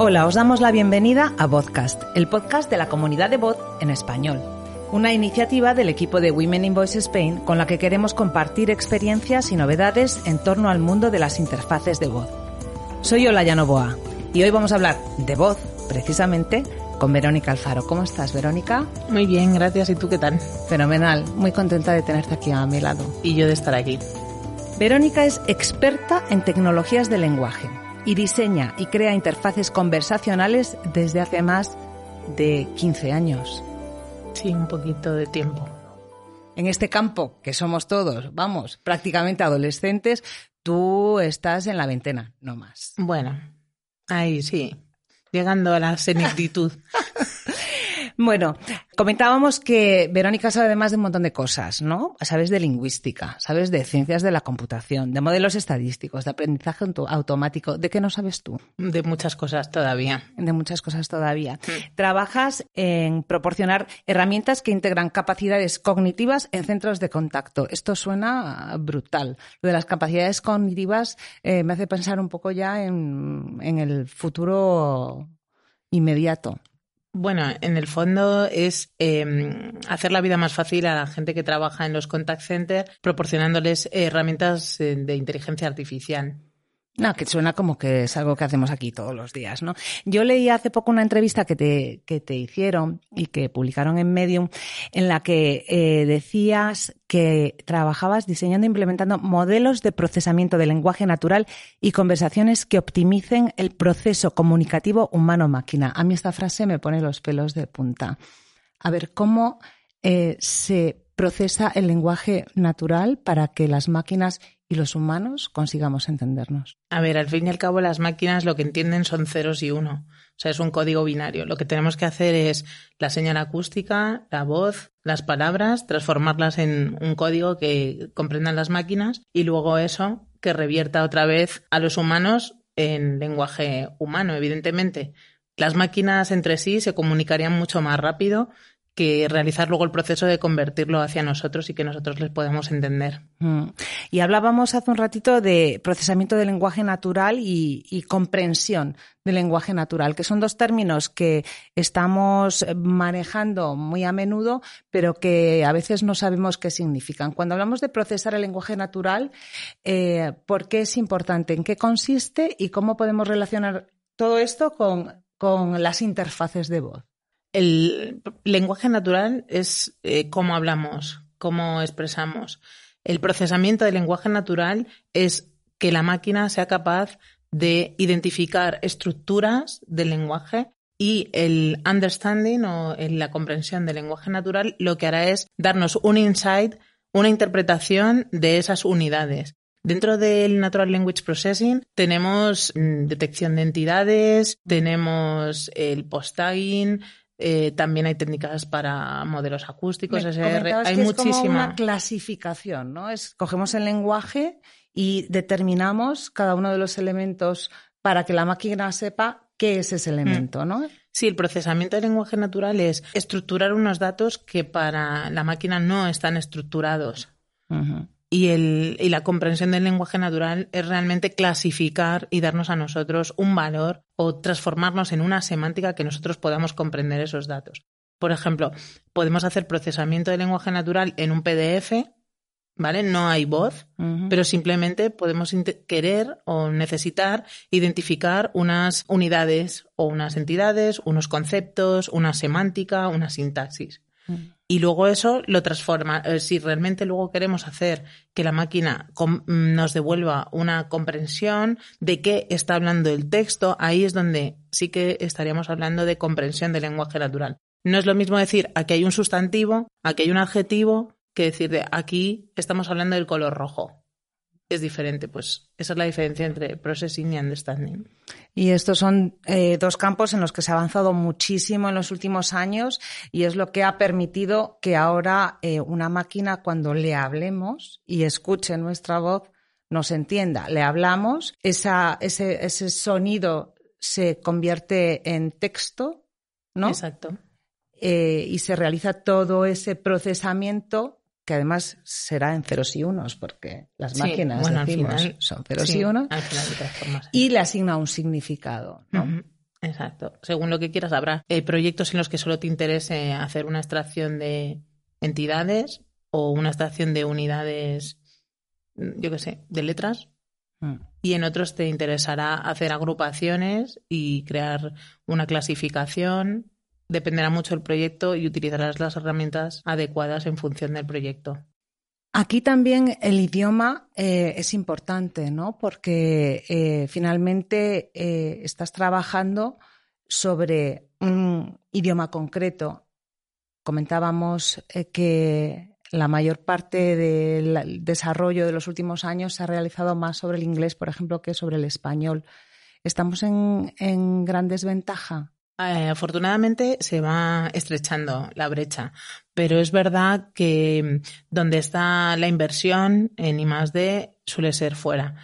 Hola, os damos la bienvenida a Vodcast, el podcast de la comunidad de Voz en español. Una iniciativa del equipo de Women in Voice Spain con la que queremos compartir experiencias y novedades en torno al mundo de las interfaces de voz. Soy Olaya Novoa y hoy vamos a hablar de voz, precisamente, con Verónica Alfaro. ¿Cómo estás, Verónica? Muy bien, gracias. ¿Y tú qué tal? Fenomenal, muy contenta de tenerte aquí a mi lado. Y yo de estar aquí. Verónica es experta en tecnologías de lenguaje y diseña y crea interfaces conversacionales desde hace más de 15 años. Sí, un poquito de tiempo. En este campo, que somos todos, vamos, prácticamente adolescentes, tú estás en la veintena, no más. Bueno, ahí sí, llegando a la senectitud. Bueno, comentábamos que Verónica sabe además de un montón de cosas, ¿no? Sabes de lingüística, sabes de ciencias de la computación, de modelos estadísticos, de aprendizaje automático. ¿De qué no sabes tú? De muchas cosas todavía. De muchas cosas todavía. Trabajas en proporcionar herramientas que integran capacidades cognitivas en centros de contacto. Esto suena brutal. Lo de las capacidades cognitivas eh, me hace pensar un poco ya en, en el futuro inmediato. Bueno, en el fondo es eh, hacer la vida más fácil a la gente que trabaja en los contact centers, proporcionándoles herramientas de inteligencia artificial. No, que suena como que es algo que hacemos aquí todos los días, ¿no? Yo leí hace poco una entrevista que te, que te hicieron y que publicaron en Medium, en la que eh, decías que trabajabas diseñando e implementando modelos de procesamiento de lenguaje natural y conversaciones que optimicen el proceso comunicativo humano-máquina. A mí esta frase me pone los pelos de punta. A ver, ¿cómo eh, se procesa el lenguaje natural para que las máquinas y los humanos consigamos entendernos. A ver, al fin y al cabo las máquinas lo que entienden son ceros y uno. O sea, es un código binario. Lo que tenemos que hacer es la señal acústica, la voz, las palabras, transformarlas en un código que comprendan las máquinas y luego eso que revierta otra vez a los humanos en lenguaje humano, evidentemente. Las máquinas entre sí se comunicarían mucho más rápido que realizar luego el proceso de convertirlo hacia nosotros y que nosotros les podamos entender. Mm. Y hablábamos hace un ratito de procesamiento del lenguaje natural y, comprensión del lenguaje natural, que son dos términos que estamos manejando muy a menudo, pero que a veces no sabemos qué significan. Cuando hablamos de procesar el lenguaje natural, eh, ¿por qué es importante? ¿En qué consiste? ¿Y cómo podemos relacionar todo esto con las interfaces de voz? El lenguaje natural es eh, cómo hablamos, cómo expresamos. El procesamiento del lenguaje natural es que la máquina sea capaz de identificar estructuras del lenguaje y el understanding o la comprensión del lenguaje natural lo que hará es darnos un insight, una interpretación de esas unidades. Dentro del Natural Language Processing tenemos mm, detección de entidades, tenemos el post-tagging, eh, también hay técnicas para modelos acústicos, SR. Hay que muchísima. Es como una clasificación, ¿no? Es, cogemos el lenguaje y determinamos cada uno de los elementos para que la máquina sepa qué es ese elemento, ¿no? Sí, el procesamiento del lenguaje natural es estructurar unos datos que para la máquina no están estructurados. Ujú. Y, el, y la comprensión del lenguaje natural es realmente clasificar y darnos a nosotros un valor o transformarnos en una semántica que nosotros podamos comprender esos datos. Por ejemplo, podemos hacer procesamiento del lenguaje natural en un PDF, ¿vale? No hay voz, pero simplemente podemos querer o necesitar identificar unas unidades o unas entidades, unos conceptos, una semántica, una sintaxis. Y luego eso lo transforma. Eh, Si realmente luego queremos hacer que la máquina mm, nos devuelva una comprensión de qué está hablando el texto, ahí es donde sí que estaríamos hablando de comprensión del lenguaje natural. No es lo mismo decir aquí hay un sustantivo, aquí hay un adjetivo, que decir de aquí estamos hablando del color rojo. Es diferente, pues esa es la diferencia entre processing y understanding. Y estos son eh, dos campos en los que se ha avanzado muchísimo en los últimos años y es lo que ha permitido que ahora eh, una máquina cuando le hablemos y escuche nuestra voz nos entienda. Le hablamos, esa, ese, ese sonido se convierte en texto, ¿no? Exacto. Eh, y se realiza todo ese procesamiento que además será en ceros y unos, porque las Sí, máquinas bueno, al decimos, final- son ceros Sí, y unos, al final de todas formas. y le asigna un significado. ¿no? Exacto. Según lo que quieras, habrá eh, proyectos en los que solo te interese hacer una extracción de entidades o una extracción de unidades, mm, yo qué sé, de letras. Mm. Y en otros te interesará hacer agrupaciones y crear una clasificación. Dependerá mucho del proyecto y utilizarás las herramientas adecuadas en función del proyecto. Aquí también el idioma eh, es importante, ¿no? Porque eh, finalmente eh, estás trabajando sobre un idioma concreto. Comentábamos que la mayor parte del desarrollo de los últimos años se ha realizado más sobre el inglés, por ejemplo, que sobre el español. ¿Estamos en gran desventaja? Eh, afortunadamente se va estrechando la brecha, pero es verdad que donde está la inversión en I+D suele ser fuera.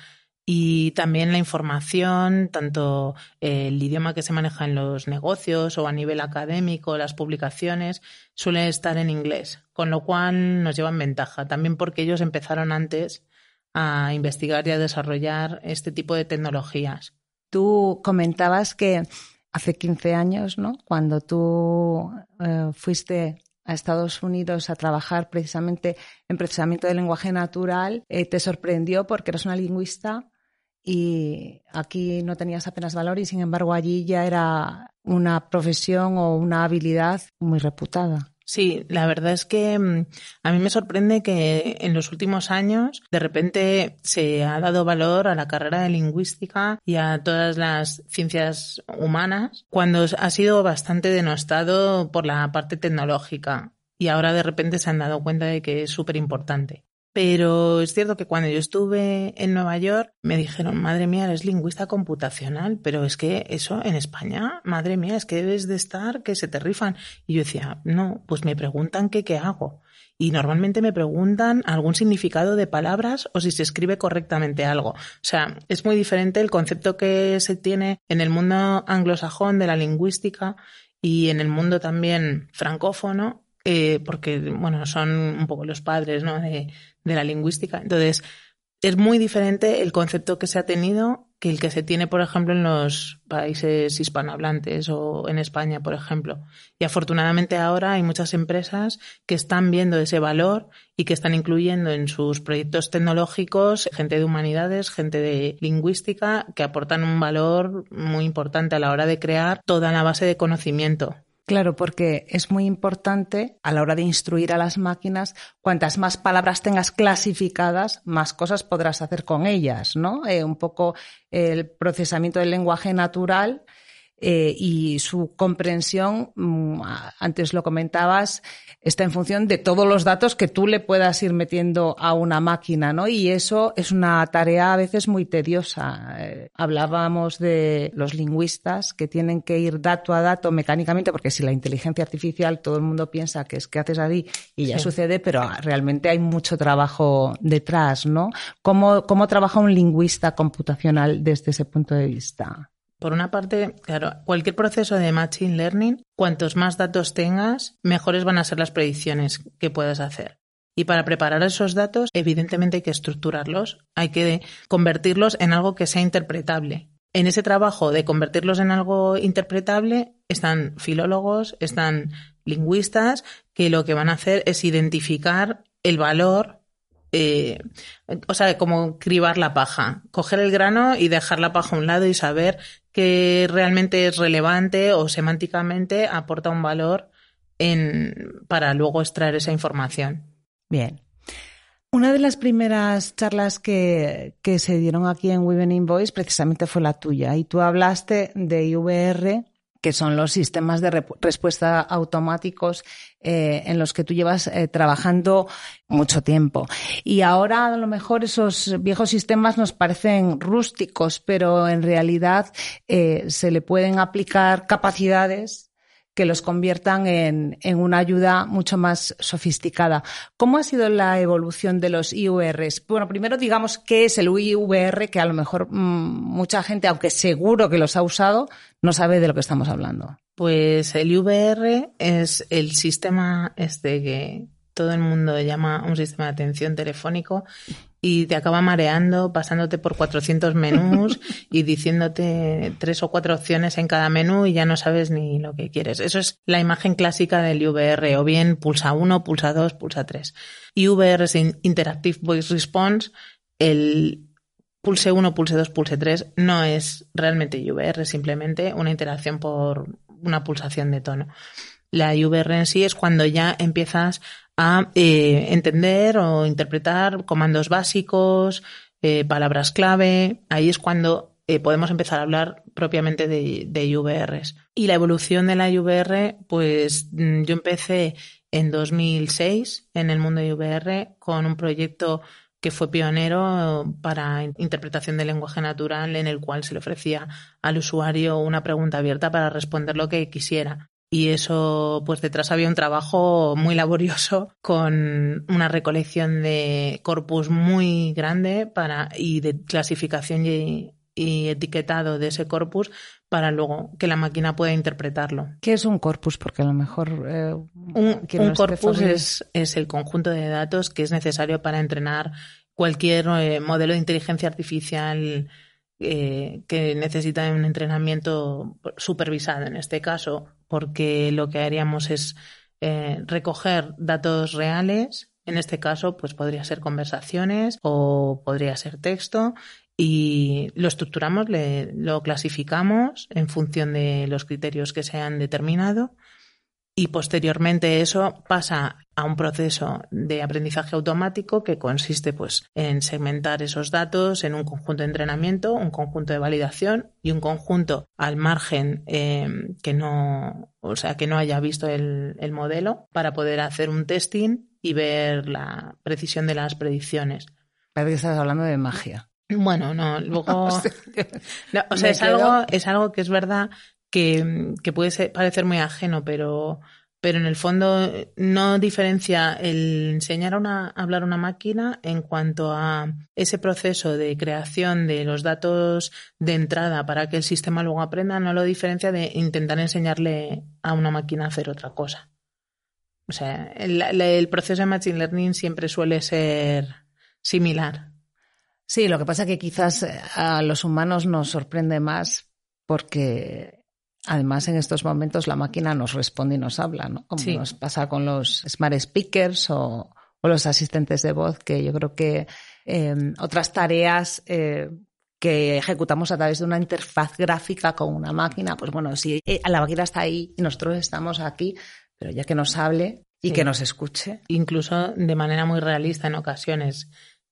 Y también la información, tanto eh, el idioma que se maneja en los negocios o a nivel académico, las publicaciones, suele estar en inglés, con lo cual nos llevan ventaja. También porque ellos empezaron antes a investigar y a desarrollar este tipo de tecnologías. Tú comentabas que hace 15 años, ¿no? Cuando tú eh, fuiste a Estados Unidos a trabajar precisamente en procesamiento del lenguaje natural, eh, te sorprendió porque eras una lingüista y aquí no tenías apenas valor y sin embargo allí ya era una profesión o una habilidad muy reputada. Sí, la verdad es que mm, a mí me sorprende que en los últimos años de repente se ha dado valor a la carrera de lingüística y a todas las ciencias humanas cuando ha sido bastante denostado por la parte tecnológica y ahora de repente se han dado cuenta de que es súper importante. Pero es cierto que cuando yo estuve en Nueva York me dijeron, madre mía, eres lingüista computacional, pero es que eso en España, madre mía, es que debes de estar, que se te rifan. Y yo decía, no, pues me preguntan que qué hago. Y normalmente me preguntan algún significado de palabras o si se escribe correctamente algo. O sea, es muy diferente el concepto que se tiene en el mundo anglosajón de la lingüística y en el mundo también francófono eh, porque, bueno, son un poco los padres ¿no? de, de, la lingüística. Entonces, es muy diferente el concepto que se ha tenido que el que se tiene, por ejemplo, en los países hispanohablantes o en España, por ejemplo. Y afortunadamente ahora hay muchas empresas que están viendo ese valor y que están incluyendo en sus proyectos tecnológicos gente de humanidades, gente de lingüística, que aportan un valor muy importante a la hora de crear toda la base de conocimiento. Claro, porque es muy importante a la hora de instruir a las máquinas, cuantas más palabras tengas clasificadas, más cosas podrás hacer con ellas, ¿no? Eh, un poco el procesamiento del lenguaje natural eh, y su comprensión, mmm, antes lo comentabas, está en función de todos los datos que tú le puedas ir metiendo a una máquina, ¿no? Y eso es una tarea a veces muy tediosa. Eh, hablábamos de los lingüistas que tienen que ir dato a dato mecánicamente, porque si la inteligencia artificial todo el mundo piensa que es que haces así y ya sí. sucede, pero realmente hay mucho trabajo detrás, ¿no? ¿Cómo, ¿Cómo trabaja un lingüista computacional desde ese punto de vista? Por una parte, claro, cualquier proceso de machine learning, cuantos más datos tengas, mejores van a ser las predicciones que puedas hacer. Y para preparar esos datos, evidentemente hay que estructurarlos, hay que convertirlos en algo que sea interpretable. En ese trabajo de convertirlos en algo interpretable están filólogos, están lingüistas, que lo que van a hacer es identificar el valor eh, o sea, como cribar la paja, coger el grano y dejar la paja a un lado y saber que realmente es relevante o semánticamente aporta un valor en, para luego extraer esa información. Bien. Una de las primeras charlas que, que se dieron aquí en Women in Voice precisamente fue la tuya y tú hablaste de IVR que son los sistemas de respuesta automáticos eh, en los que tú llevas eh, trabajando mucho tiempo. Y ahora a lo mejor esos viejos sistemas nos parecen rústicos, pero en realidad eh, se le pueden aplicar capacidades que los conviertan en, en, una ayuda mucho más sofisticada. ¿Cómo ha sido la evolución de los IVRs? Bueno, primero digamos qué es el IVR, que a lo mejor mmm, mucha gente, aunque seguro que los ha usado, no sabe de lo que estamos hablando. Pues el IVR es el sistema este que todo el mundo llama un sistema de atención telefónico y te acaba mareando, pasándote por 400 menús y diciéndote tres o cuatro opciones en cada menú y ya no sabes ni lo que quieres. Eso es la imagen clásica del IVR, o bien pulsa 1, pulsa 2, pulsa 3. IVR es Interactive Voice Response. El pulse 1, pulse 2, pulse 3 no es realmente IVR, es simplemente una interacción por una pulsación de tono. La IVR en sí es cuando ya empiezas a eh, entender o interpretar comandos básicos, eh, palabras clave. Ahí es cuando eh, podemos empezar a hablar propiamente de, de IVRs. Y la evolución de la IVR, pues mm, yo empecé en 2006 en el mundo de IVR con un proyecto que fue pionero para interpretación del lenguaje natural en el cual se le ofrecía al usuario una pregunta abierta para responder lo que quisiera y eso pues detrás había un trabajo muy laborioso con una recolección de corpus muy grande para y de clasificación y, etiquetado de ese corpus para luego que la máquina pueda interpretarlo. ¿Qué es un corpus? Porque a lo mejor eh, un, corpus es, es, el conjunto de datos que es necesario para entrenar cualquier eh, modelo de inteligencia artificial eh, que necesita un entrenamiento supervisado en este caso, porque lo que haríamos es eh, recoger datos reales. En este caso, pues podría ser conversaciones o podría ser texto y lo estructuramos, lo clasificamos en función de los criterios que se han determinado y posteriormente eso pasa a un proceso de aprendizaje automático que consiste pues en segmentar esos datos en un conjunto de entrenamiento, un conjunto de validación y un conjunto al margen eh, que no, o sea, que no haya visto el, el modelo para poder hacer un testing y ver la precisión de las predicciones. Parece que estás hablando de magia. Bueno, no, luego. o sea, es algo, es algo que es verdad que, puede parecer muy ajeno, pero, pero en el fondo no diferencia el enseñar a, una, hablar una máquina en cuanto a ese proceso de creación de los datos de entrada para que el sistema luego aprenda, no lo diferencia de intentar enseñarle a una máquina a hacer otra cosa. O sea, el, el proceso de Machine Learning siempre suele ser similar. Sí, lo que pasa es que quizás a los humanos nos sorprende más porque Además, en estos momentos la máquina nos responde y nos habla, ¿no? Como nos pasa con los smart speakers o, los asistentes de voz, que yo creo que em, otras tareas eh, que ejecutamos a través de una interfaz gráfica con una máquina, pues bueno, si eh, la máquina está ahí y nosotros estamos aquí, pero ya que nos hable y que nos escuche. Incluso de manera muy realista en ocasiones,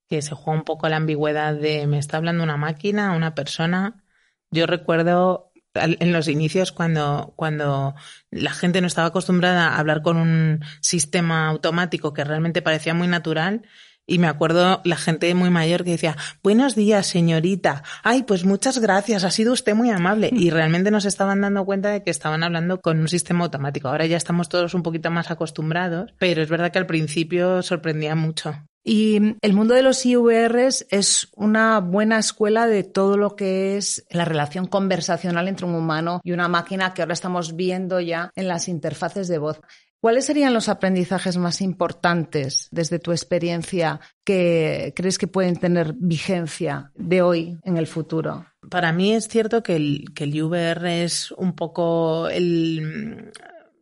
que se juega un poco la ambigüedad de me está hablando una máquina, una persona. Yo recuerdo en los inicios cuando, cuando la gente no estaba acostumbrada a hablar con un sistema automático que realmente parecía muy natural. Y me acuerdo la gente muy mayor que decía, buenos días, señorita. Ay, pues muchas gracias, ha sido usted muy amable. Y realmente nos estaban dando cuenta de que estaban hablando con un sistema automático. Ahora ya estamos todos un poquito más acostumbrados, pero es verdad que al principio sorprendía mucho. Y el mundo de los IVRs es una buena escuela de todo lo que es la relación conversacional entre un humano y una máquina que ahora estamos viendo ya en las interfaces de voz. ¿Cuáles serían los aprendizajes más importantes desde tu experiencia que crees que pueden tener vigencia de hoy en el futuro? Para mí es cierto que el, IVR es un poco el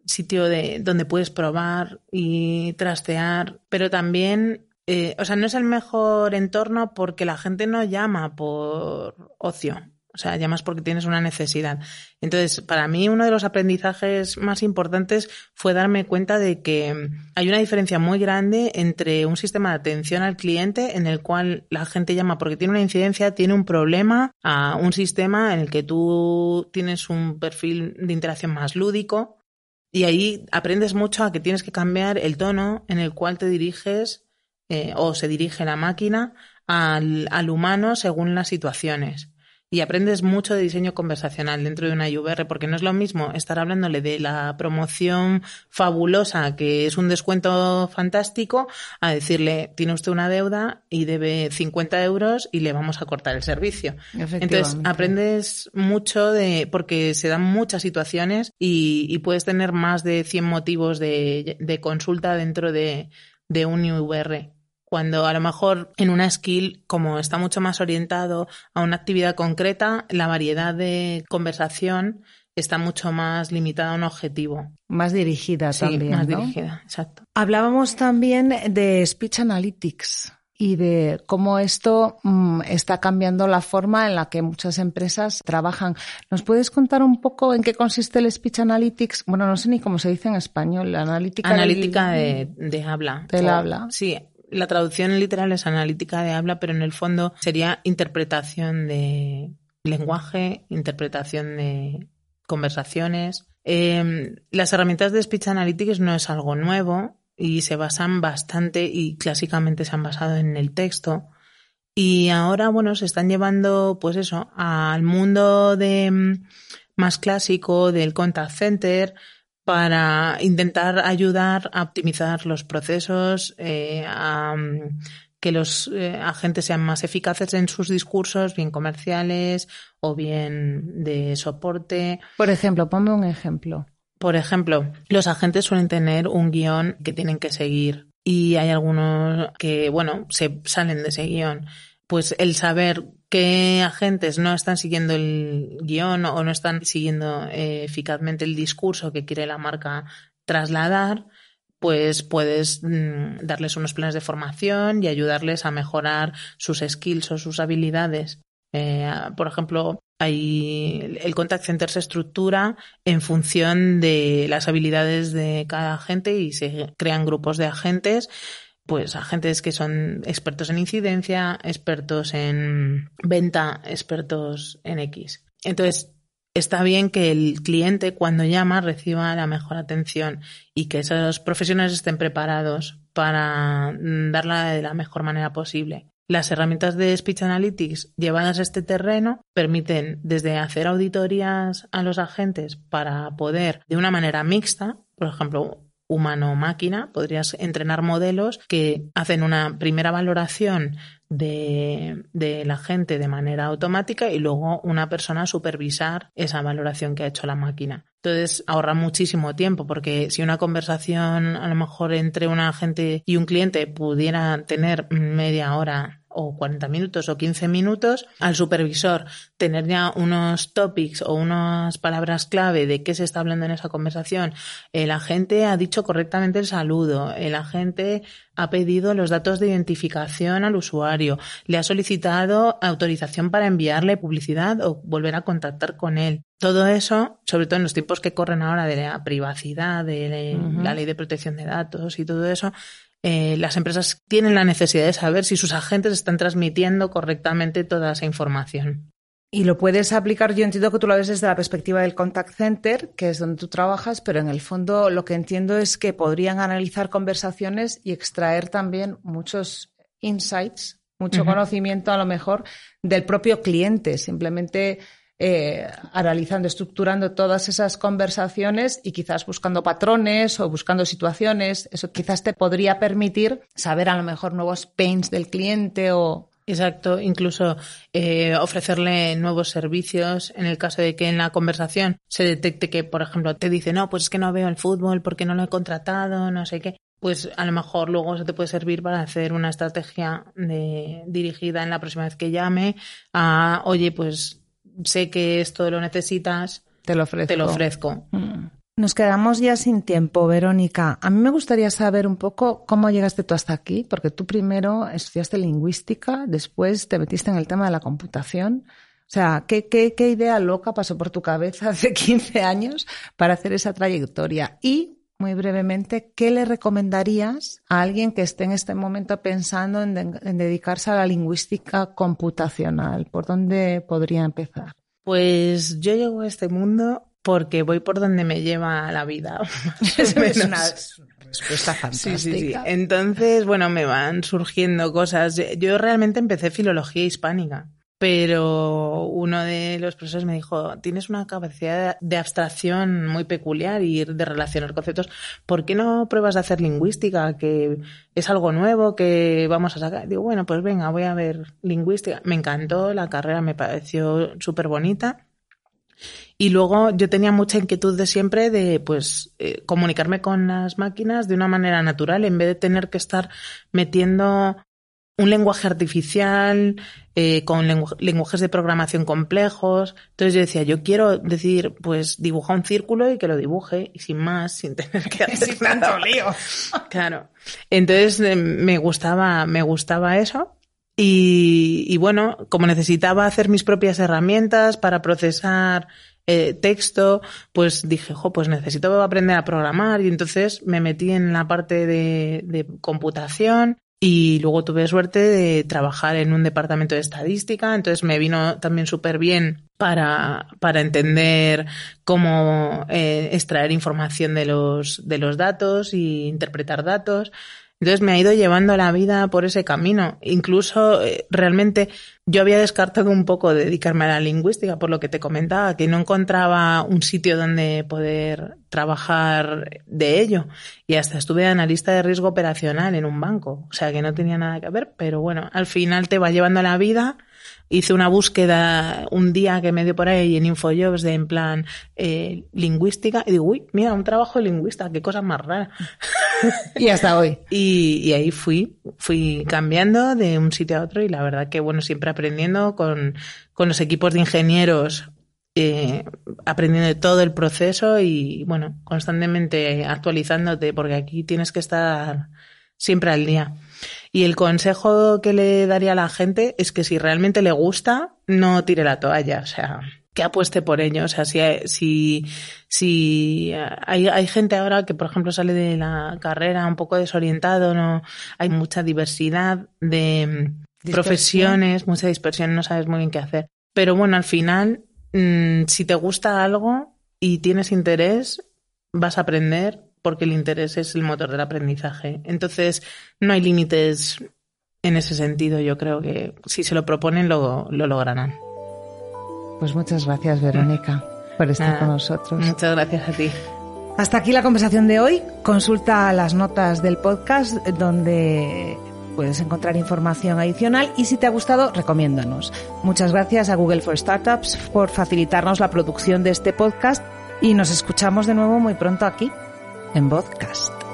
sitio de, donde puedes probar y trastear, pero también eh, o sea, no es el mejor entorno porque la gente no llama por ocio. O sea, llamas porque tienes una necesidad. Entonces, para mí uno de los aprendizajes más importantes fue darme cuenta de que hay una diferencia muy grande entre un sistema de atención al cliente en el cual la gente llama porque tiene una incidencia, tiene un problema, a un sistema en el que tú tienes un perfil de interacción más lúdico y ahí aprendes mucho a que tienes que cambiar el tono en el cual te diriges eh, o se dirige la máquina al, al humano según las situaciones. Y aprendes mucho de diseño conversacional dentro de una IVR, porque no es lo mismo estar hablándole de la promoción fabulosa, que es un descuento fantástico, a decirle, tiene usted una deuda y debe 50 euros y le vamos a cortar el servicio. Entonces, aprendes mucho de, porque se dan muchas situaciones y, y puedes tener más de 100 motivos de, de consulta dentro de, de un IVR cuando a lo mejor en una skill, como está mucho más orientado a una actividad concreta, la variedad de conversación está mucho más limitada a un objetivo. Más dirigida sí, también. Más ¿no? dirigida, exacto. Hablábamos también de Speech Analytics y de cómo esto mmm, está cambiando la forma en la que muchas empresas trabajan. ¿Nos puedes contar un poco en qué consiste el Speech Analytics? Bueno, no sé ni cómo se dice en español, la analítica. Analítica del, de, de, habla. Del o, habla. Sí, la traducción literal es analítica de habla, pero en el fondo sería interpretación de lenguaje, interpretación de conversaciones. Eh, las herramientas de Speech Analytics no es algo nuevo y se basan bastante y clásicamente se han basado en el texto. Y ahora, bueno, se están llevando, pues eso, al mundo de más clásico del contact center, para intentar ayudar a optimizar los procesos, eh, a que los eh, agentes sean más eficaces en sus discursos, bien comerciales o bien de soporte. Por ejemplo, ponme un ejemplo. Por ejemplo, los agentes suelen tener un guion que tienen que seguir y hay algunos que, bueno, se salen de ese guion. Pues el saber qué agentes no están siguiendo el guion o no están siguiendo eh, eficazmente el discurso que quiere la marca trasladar, pues puedes mm, darles unos planes de formación y ayudarles a mejorar sus skills o sus habilidades. Eh, por ejemplo, hay, el contact center se estructura en función de las habilidades de cada agente y se crean grupos de agentes pues agentes que son expertos en incidencia, expertos en venta, expertos en X. Entonces, está bien que el cliente cuando llama reciba la mejor atención y que esos profesionales estén preparados para darla de la mejor manera posible. Las herramientas de Speech Analytics llevadas a este terreno permiten desde hacer auditorías a los agentes para poder, de una manera mixta, por ejemplo, humano-máquina, podrías entrenar modelos que hacen una primera valoración de, de, la gente de manera automática y luego una persona supervisar esa valoración que ha hecho la máquina. Entonces ahorra muchísimo tiempo porque si una conversación a lo mejor entre un agente y un cliente pudiera tener media hora o 40 minutos o 15 minutos, al supervisor tener ya unos topics o unas palabras clave de qué se está hablando en esa conversación. El agente ha dicho correctamente el saludo, el agente ha pedido los datos de identificación al usuario, le ha solicitado autorización para enviarle publicidad o volver a contactar con él. Todo eso, sobre todo en los tiempos que corren ahora de la privacidad, de uh -huh. la ley de protección de datos y todo eso, eh, las empresas tienen la necesidad de saber si sus agentes están transmitiendo correctamente toda esa información. Y lo puedes aplicar, yo entiendo que tú lo ves desde la perspectiva del contact center, que es donde tú trabajas, pero en el fondo lo que entiendo es que podrían analizar conversaciones y extraer también muchos insights, mucho uh -huh. conocimiento a lo mejor del propio cliente, simplemente eh, analizando, estructurando todas esas conversaciones y quizás buscando patrones o buscando situaciones. Eso quizás te podría permitir saber a lo mejor nuevos pains del cliente o Exacto, incluso eh, ofrecerle nuevos servicios en el caso de que en la conversación se detecte que, por ejemplo, te dice, no, pues es que no veo el fútbol porque no lo he contratado, no sé qué. Pues a lo mejor luego eso te puede servir para hacer una estrategia dirigida en la próxima vez que llame a, oye, pues sé que esto lo necesitas, te lo ofrezco. Te lo ofrezco. Mm. Nos quedamos ya sin tiempo, Verónica. A mí me gustaría saber un poco cómo llegaste tú hasta aquí, porque tú primero estudiaste lingüística, después te metiste en el tema de la computación. O sea, ¿qué, qué, qué idea loca pasó por tu cabeza hace 15 años para hacer esa trayectoria? Y muy brevemente, ¿qué le recomendarías a alguien que esté en este momento pensando en, en, dedicarse a la lingüística computacional? ¿Por dónde podría empezar? Pues yo llego a este mundo porque voy por donde me lleva la vida. es una respuesta fantástica. Sí, sí, sí. Entonces, bueno, me van surgiendo cosas. Yo realmente empecé filología hispánica pero uno de los profesores me dijo, tienes una capacidad de abstracción muy peculiar y de relacionar conceptos, ¿por qué no pruebas de hacer lingüística, que es algo nuevo que vamos a sacar? Digo, bueno, pues venga, voy a ver lingüística. Me encantó, la carrera me pareció súper bonita. Y luego yo tenía mucha inquietud de siempre de pues eh, comunicarme con las máquinas de una manera natural en vez de tener que estar metiendo un lenguaje artificial, eh, con lenguajes de programación complejos. Entonces yo decía, yo quiero decir, pues dibuja un círculo y que lo dibuje, y sin más, sin tener que hacer tanto lío. Claro. Entonces eh, me gustaba, me gustaba eso. Y, y, bueno, como necesitaba hacer mis propias herramientas para procesar eh, texto, pues dije, jo, pues necesito aprender a programar y entonces me metí en la parte de, de computación y luego tuve suerte de trabajar en un departamento de estadística, entonces me vino también súper bien para, para entender cómo eh, extraer información de los, de los datos y interpretar datos. Entonces me ha ido llevando la vida por ese camino. Incluso eh, realmente yo había descartado un poco dedicarme a la lingüística, por lo que te comentaba, que no encontraba un sitio donde poder trabajar de ello. Y hasta estuve analista de riesgo operacional en un banco. O sea que no tenía nada que ver, pero bueno, al final te va llevando la vida hice una búsqueda un día que me dio por ahí en Infojobs de en plan eh, lingüística y digo, uy, mira, un trabajo de lingüista, qué cosa más rara. y hasta hoy. Y, y, ahí fui, fui cambiando de un sitio a otro y la verdad que, bueno, siempre aprendiendo con, con los equipos de ingenieros. Eh, aprendiendo de todo el proceso y bueno, constantemente actualizándote porque aquí tienes que estar siempre al día. Y el consejo que le daría a la gente es que si realmente le gusta, no tire la toalla, o sea, que apueste por ello. O sea, si, si, si hay, hay gente ahora que, por ejemplo, sale de la carrera un poco desorientado, no, hay mucha diversidad de profesiones, mucha dispersión, no sabes muy bien qué hacer. Pero bueno, al final, mm, si te gusta algo y tienes interés, vas a aprender porque el interés es el motor del aprendizaje. Entonces, no hay límites en ese sentido. Yo creo que si se lo proponen, lo, lo lograrán. Pues muchas gracias, Verónica, por estar con nosotros. Muchas gracias a ti. Hasta aquí la conversación de hoy. Consulta las notas del podcast donde puedes encontrar información adicional y si te ha gustado, recomiéndanos. Muchas gracias a Google for Startups por facilitarnos la producción de este podcast y nos escuchamos de nuevo muy pronto aquí en Vodcast.